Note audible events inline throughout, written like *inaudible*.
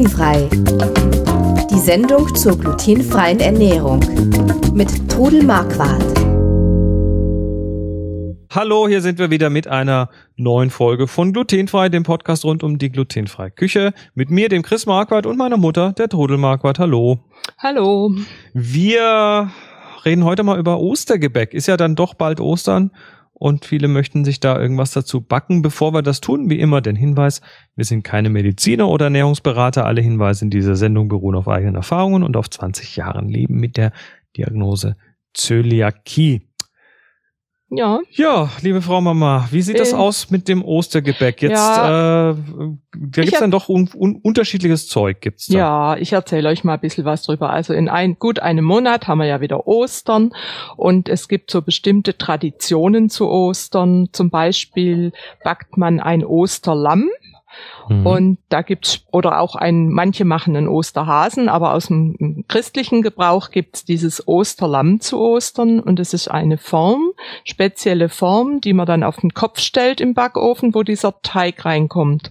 Glutenfrei. Die Sendung zur glutenfreien Ernährung mit Trudel Marquardt. Hallo, hier sind wir wieder mit einer neuen Folge von Glutenfrei, dem Podcast rund um die glutenfreie Küche. Mit mir, dem Chris Marquardt und meiner Mutter, der Trudel Marquardt. Hallo. Hallo. Wir reden heute mal über Ostergebäck. Ist ja dann doch bald Ostern und viele möchten sich da irgendwas dazu backen. Bevor wir das tun, wie immer, den Hinweis, wir sind keine Mediziner oder Ernährungsberater. Alle Hinweise in dieser Sendung beruhen auf eigenen Erfahrungen und auf 20 Jahren Leben mit der Diagnose Zöliakie. Ja. Ja, liebe Frau Mama, wie sieht das Äh, aus mit dem Ostergebäck? Jetzt, ja. äh, da gibt's dann doch un un unterschiedliches Zeug, gibt's da. Ja, ich erzähle euch mal ein bisschen was drüber. Also in ein, gut einem Monat haben wir ja wieder Ostern und es gibt so bestimmte Traditionen zu Ostern. Zum Beispiel backt man ein Osterlamm. Mhm. Und da gibt's oder auch ein, manche machen einen Osterhasen, aber aus dem christlichen Gebrauch gibt's dieses Osterlamm zu Ostern und es ist eine Form, spezielle Form, die man dann auf den Kopf stellt im Backofen, wo dieser Teig reinkommt.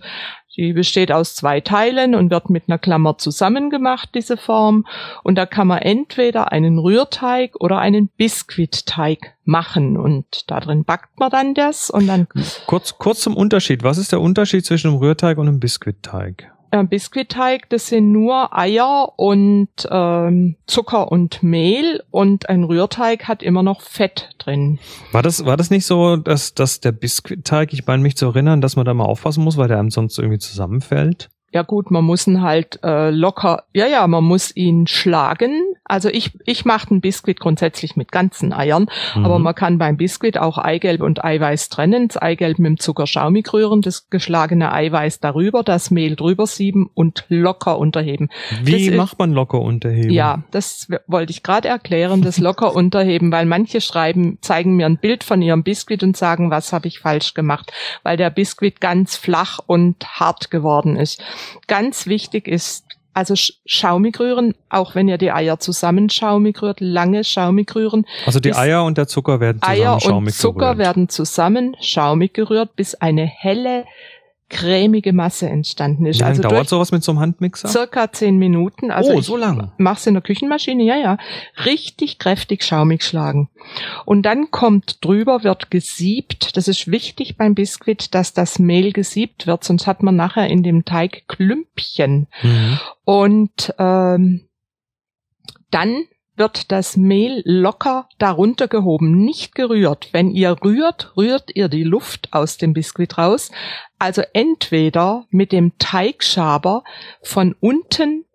Die besteht aus zwei Teilen und wird mit einer Klammer zusammengemacht, diese Form. Und da kann man entweder einen Rührteig oder einen Biskuitteig machen. Und da drin backt man dann das und dann Kurz, kurz zum Unterschied. Was ist der Unterschied zwischen einem Rührteig und einem Biskuitteig? Ein Biskuitteig, das sind nur Eier und ähm, Zucker und Mehl und ein Rührteig hat immer noch Fett drin. War das, war das nicht so, dass, dass der Biskuitteig, ich meine mich zu erinnern, dass man da mal aufpassen muss, weil der einem sonst irgendwie zusammenfällt? Ja gut, man muss ihn halt äh, locker, ja ja, man muss ihn schlagen. Also ich, ich mache den Biskuit grundsätzlich mit ganzen Eiern, Mhm. aber man kann beim Biskuit auch Eigelb und Eiweiß trennen. Das Eigelb mit dem Zucker schaumig rühren, das geschlagene Eiweiß darüber, das Mehl drüber sieben und locker unterheben. Wie das macht man locker unterheben? Ja, das wollte ich gerade erklären, das locker *laughs* unterheben, weil manche schreiben, zeigen mir ein Bild von ihrem Biskuit und sagen, was habe ich falsch gemacht, weil der Biskuit ganz flach und hart geworden ist. Ganz wichtig ist, also sch- schaumig rühren, auch wenn ihr die Eier zusammen schaumig rührt, lange schaumig rühren. Also die Eier und der Zucker werden zusammen Eier und schaumig Zucker gerührt. werden zusammen schaumig gerührt, bis eine helle, cremige Masse entstanden Wie ist. lange also dauert sowas mit so einem Handmixer? circa zehn Minuten. Also oh, so lang. mach's in der Küchenmaschine, ja, ja, richtig kräftig schaumig schlagen. Und dann kommt drüber, wird gesiebt. Das ist wichtig beim Biskuit, dass das Mehl gesiebt wird, sonst hat man nachher in dem Teig Klümpchen. Mhm. Und ähm, dann wird das Mehl locker darunter gehoben, nicht gerührt. Wenn ihr rührt, rührt ihr die Luft aus dem Biskuit raus. Also entweder mit dem Teigschaber von unten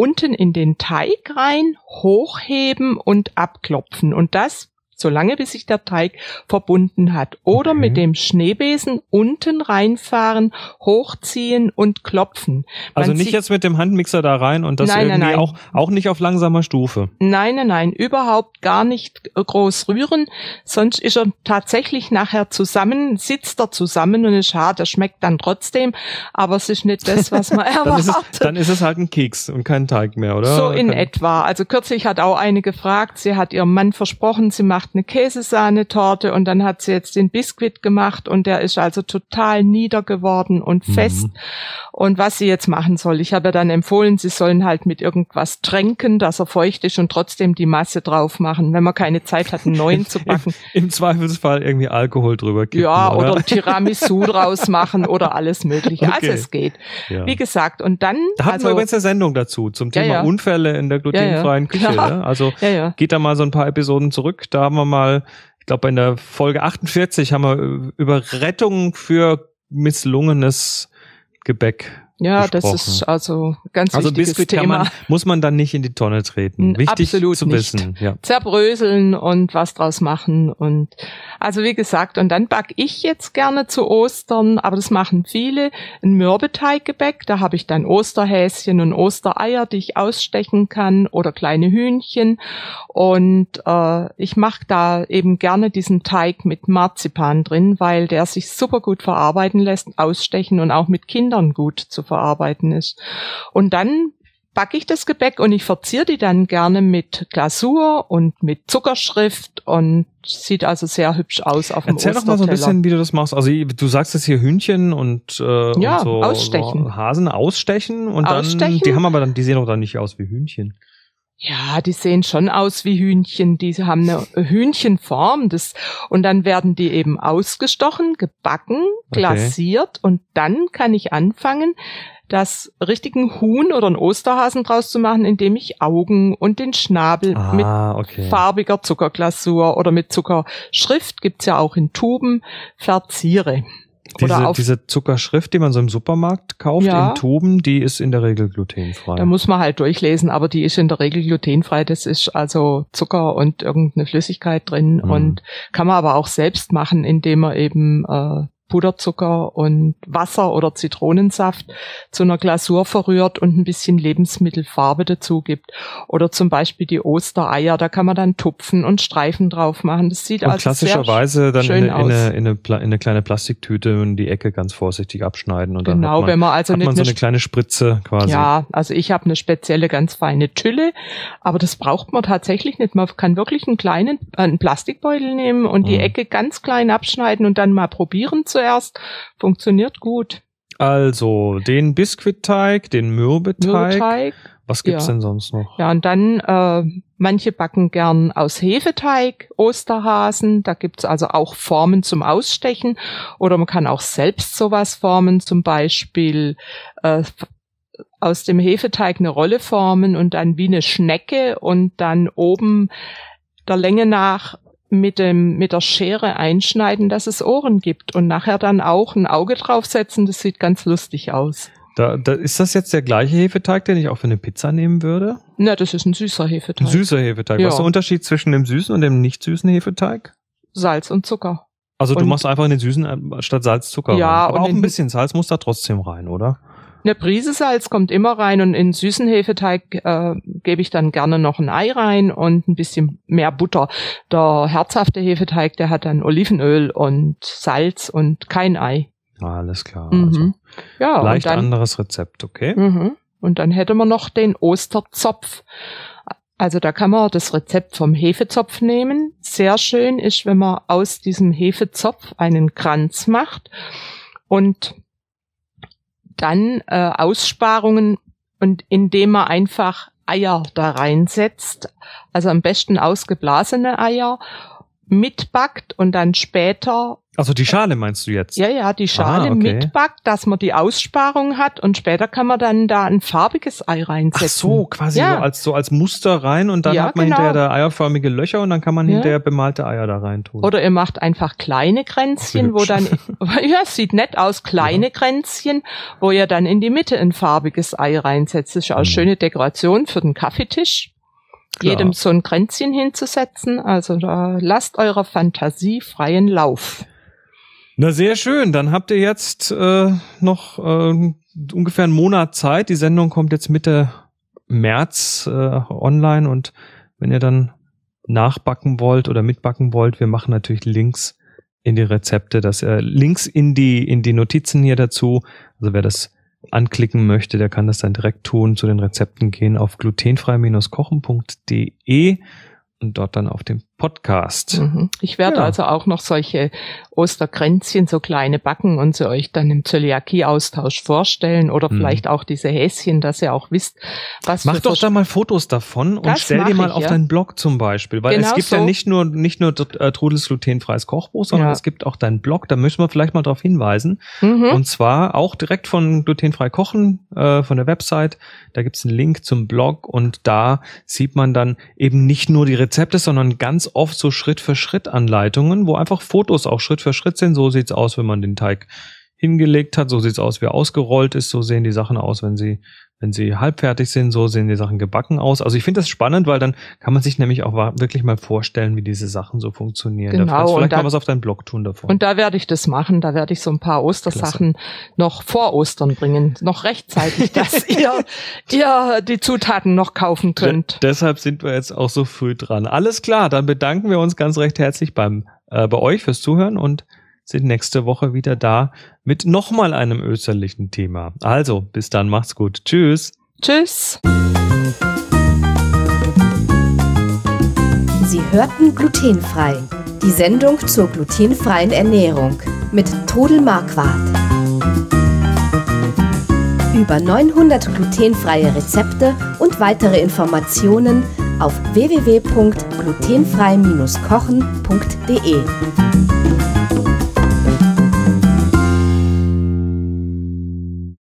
unten in den Teig rein, hochheben und abklopfen. Und das so lange, bis sich der Teig verbunden hat. Oder Okay. mit dem Schneebesen unten reinfahren, hochziehen und klopfen. Also Man nicht sieht- jetzt mit dem Handmixer da rein und das Nein, nein, irgendwie nein. auch auch nicht auf langsamer Stufe. Nein, nein, nein, überhaupt gar nicht groß rühren, sonst ist er tatsächlich nachher zusammen, sitzt er zusammen und ist hart, er schmeckt dann trotzdem, aber es ist nicht das, was man *laughs* Dann ist, es, erwartet. dann ist es halt ein Keks und kein Teig mehr, oder? So in etwa. Also kürzlich hat auch eine gefragt, sie hat ihrem Mann versprochen, sie macht eine Käsesahnetorte und dann hat sie jetzt den Biskuit gemacht und der ist also total nieder geworden und Mhm. fest. Und was sie jetzt machen soll, ich habe ihr dann empfohlen, sie sollen halt mit irgendwas tränken, dass er feucht ist und trotzdem die Masse drauf machen, wenn man keine Zeit hat, einen neuen *laughs* zu backen. Im Zweifelsfall irgendwie Alkohol drüber kippen, Ja, oder oder? Tiramisu *laughs* draus machen oder alles Mögliche. Also Okay. es geht. Ja. Wie gesagt, und dann. Da hatten also, wir übrigens eine Sendung dazu zum Ja, Thema ja. Unfälle in der glutenfreien Ja, ja. Küche. Ja. Ne? Also ja, ja. geht da mal so ein paar Episoden zurück. Da haben wir mal, ich glaube in der Folge 48 haben wir über Rettung für misslungenes Gebäck. Ja, das besprochen. ist also ganz Also wichtiges Thema. man, muss man dann nicht in die Tonne treten. Wichtig absolut zu nicht. wissen. Ja. zerbröseln und was draus machen und also wie gesagt und dann back ich jetzt gerne zu Ostern, aber das machen viele ein Mürbeteiggebäck, da habe ich dann Osterhäschen und Ostereier, die ich ausstechen kann oder kleine Hühnchen und äh, ich mache da eben gerne diesen Teig mit Marzipan drin, weil der sich super gut verarbeiten lässt, ausstechen und auch mit Kindern gut zu verarbeiten ist. Und dann backe ich das Gebäck und ich verziere die dann gerne mit Glasur und mit Zuckerschrift und sieht also sehr hübsch aus auf dem Erzähl doch mal so ein bisschen, wie du das machst. Also du sagst jetzt hier Hühnchen und, äh, ja, und so, ausstechen. so Hasen ausstechen und Ausstechen. dann, die haben aber dann, die sehen doch dann nicht aus wie Hühnchen. Ja, die sehen schon aus wie Hühnchen. Die haben eine Hühnchenform. Das, und dann werden die eben ausgestochen, gebacken, glasiert und dann kann ich anfangen, das richtigen Huhn oder einen Osterhasen draus zu machen, indem ich Augen und den Schnabel mit Ah, okay. farbiger Zuckerglasur oder mit Zuckerschrift, gibt's ja auch in Tuben, verziere. Diese, diese Zuckerschrift, die man so im Supermarkt kauft, Ja. in Tuben, die ist in der Regel glutenfrei. da muss man halt durchlesen, aber die ist in der Regel glutenfrei. Das ist also Zucker und irgendeine Flüssigkeit drin Mhm. und kann man aber auch selbst machen, indem man eben äh, Puderzucker und Wasser oder Zitronensaft zu einer Glasur verrührt und ein bisschen Lebensmittelfarbe dazu gibt. Oder zum Beispiel die Ostereier, da kann man dann Tupfen und Streifen drauf machen. Das sieht und also klassischerweise dann in in, eine, in, eine, in eine kleine Plastiktüte und die Ecke ganz vorsichtig abschneiden und dann Genau, man, wenn man also hat man so eine eine kleine Spritze quasi. Ja, also ich habe eine spezielle ganz feine Tülle, aber das braucht man tatsächlich nicht. Man kann wirklich einen kleinen äh, einen Plastikbeutel nehmen und die Mhm. Ecke ganz klein abschneiden und dann mal probieren zuerst. Funktioniert gut. Also den Biskuitteig, den Mürbeteig. Mürbeteig. Was gibt's Ja. denn sonst noch? Ja, und dann äh, manche backen gern aus Hefeteig, Osterhasen. Da gibt's also auch Formen zum Ausstechen. Oder man kann auch selbst sowas formen, zum Beispiel äh, aus dem Hefeteig eine Rolle formen und dann wie eine Schnecke und dann oben der Länge nach mit dem mit der Schere einschneiden, dass es Ohren gibt und nachher dann auch ein Auge draufsetzen. Das sieht ganz lustig aus. Da, da, ist das jetzt der gleiche Hefeteig, den ich auch für eine Pizza nehmen würde? Na, das ist ein süßer Ein Hefeteig. süßer Hefeteig. Ja. Was ist der Unterschied zwischen dem süßen und dem nicht süßen Hefeteig? Salz und Zucker. Also du Und- machst einfach in den süßen äh, statt Salz Zucker Ja, rein. Aber auch ein in- bisschen Salz muss da trotzdem rein, oder? Eine Prise Salz kommt immer rein und in süßen Hefeteig äh, gebe ich dann gerne noch ein Ei rein und ein bisschen mehr Butter. Der herzhafte Hefeteig, der hat dann Olivenöl und Salz und kein Ei. Alles klar. Mhm. Also, Ja, leicht dann, anderes Rezept, okay? Mhm. Und dann hätte man noch den Osterzopf. Also da kann man das Rezept vom Hefezopf nehmen. Sehr schön ist, wenn man aus diesem Hefezopf einen Kranz macht und dann äh, Aussparungen und indem man einfach Eier da reinsetzt, also am besten ausgeblasene Eier, mitbackt und dann später Also die Schale meinst du jetzt? ja, ja, die Schale Ah, okay. mitbackt, dass man die Aussparung hat und später kann man dann da ein farbiges Ei Ach reinsetzen. so, quasi Ja. so als so als Muster rein und dann Ja, hat man genau. hinterher da eierförmige Löcher und dann kann man Ja. hinterher bemalte Eier da rein tun. Oder ihr macht einfach kleine Kränzchen, wo dann, *laughs* *laughs* ja, sieht nett aus, kleine Kränzchen, wo ihr dann in die Mitte ein farbiges Ei reinsetzt. Das ist ja auch eine Mhm. schöne Dekoration für den Kaffeetisch. Klar. Jedem so ein Kränzchen hinzusetzen. Also da lasst eurer Fantasie freien Lauf. Na sehr schön, dann habt ihr jetzt äh, noch äh, ungefähr einen Monat Zeit. Die Sendung kommt jetzt Mitte März äh, online und wenn ihr dann nachbacken wollt oder mitbacken wollt, wir machen natürlich Links in die Rezepte, dass ihr Links in die in die Notizen hier dazu. Also wer das anklicken möchte, der kann das dann direkt tun, zu den Rezepten gehen auf glutenfrei-kochen.de und dort dann auf dem Podcast. Mhm. Ich werde Ja. also auch noch solche Osterkränzchen, so kleine backen und sie euch dann im Zöliakie-Austausch vorstellen oder Mhm. vielleicht auch diese Häschen, dass ihr auch wisst, was Mach doch da mal Fotos davon und stell die mal ich, auf ja. deinen Blog zum Beispiel, weil es Genau gibt ja so. nicht nur nicht nur äh, Trudels glutenfreies Kochbuch, sondern Ja. es gibt auch deinen Blog. Da müssen wir vielleicht mal darauf hinweisen Mhm. und zwar auch direkt von glutenfrei kochen äh, von der Website. Da gibt's einen Link zum Blog und da sieht man dann eben nicht nur die Rezepte, sondern ganz oft so Schritt für Schritt Anleitungen, wo einfach Fotos auch Schritt für Schritt sind. So sieht's aus, wenn man den Teig hingelegt hat. So sieht's aus, wie er ausgerollt ist. So sehen die Sachen aus, wenn sie wenn sie halbfertig sind, so sehen die Sachen gebacken aus. Also ich finde das spannend, weil dann kann man sich nämlich auch wirklich mal vorstellen, wie diese Sachen so funktionieren. Genau, da kannst du vielleicht da- mal was auf deinen Blog tun davon. Und da werde ich das machen. Da werde ich so ein paar Ostersachen noch vor Ostern bringen. Noch rechtzeitig, *laughs* dass ihr, ihr die Zutaten noch kaufen könnt. De deshalb sind wir jetzt auch so früh dran. Alles klar, dann bedanken wir uns ganz recht herzlich beim äh, bei euch fürs Zuhören und sind nächste Woche wieder da mit nochmal einem österlichen Thema. Also, bis dann, macht's gut. Tschüss. Tschüss. Sie hörten glutenfrei. Die Sendung zur glutenfreien Ernährung mit Todel Marquardt. Über 900 glutenfreie Rezepte und weitere Informationen auf www.glutenfrei-kochen.de.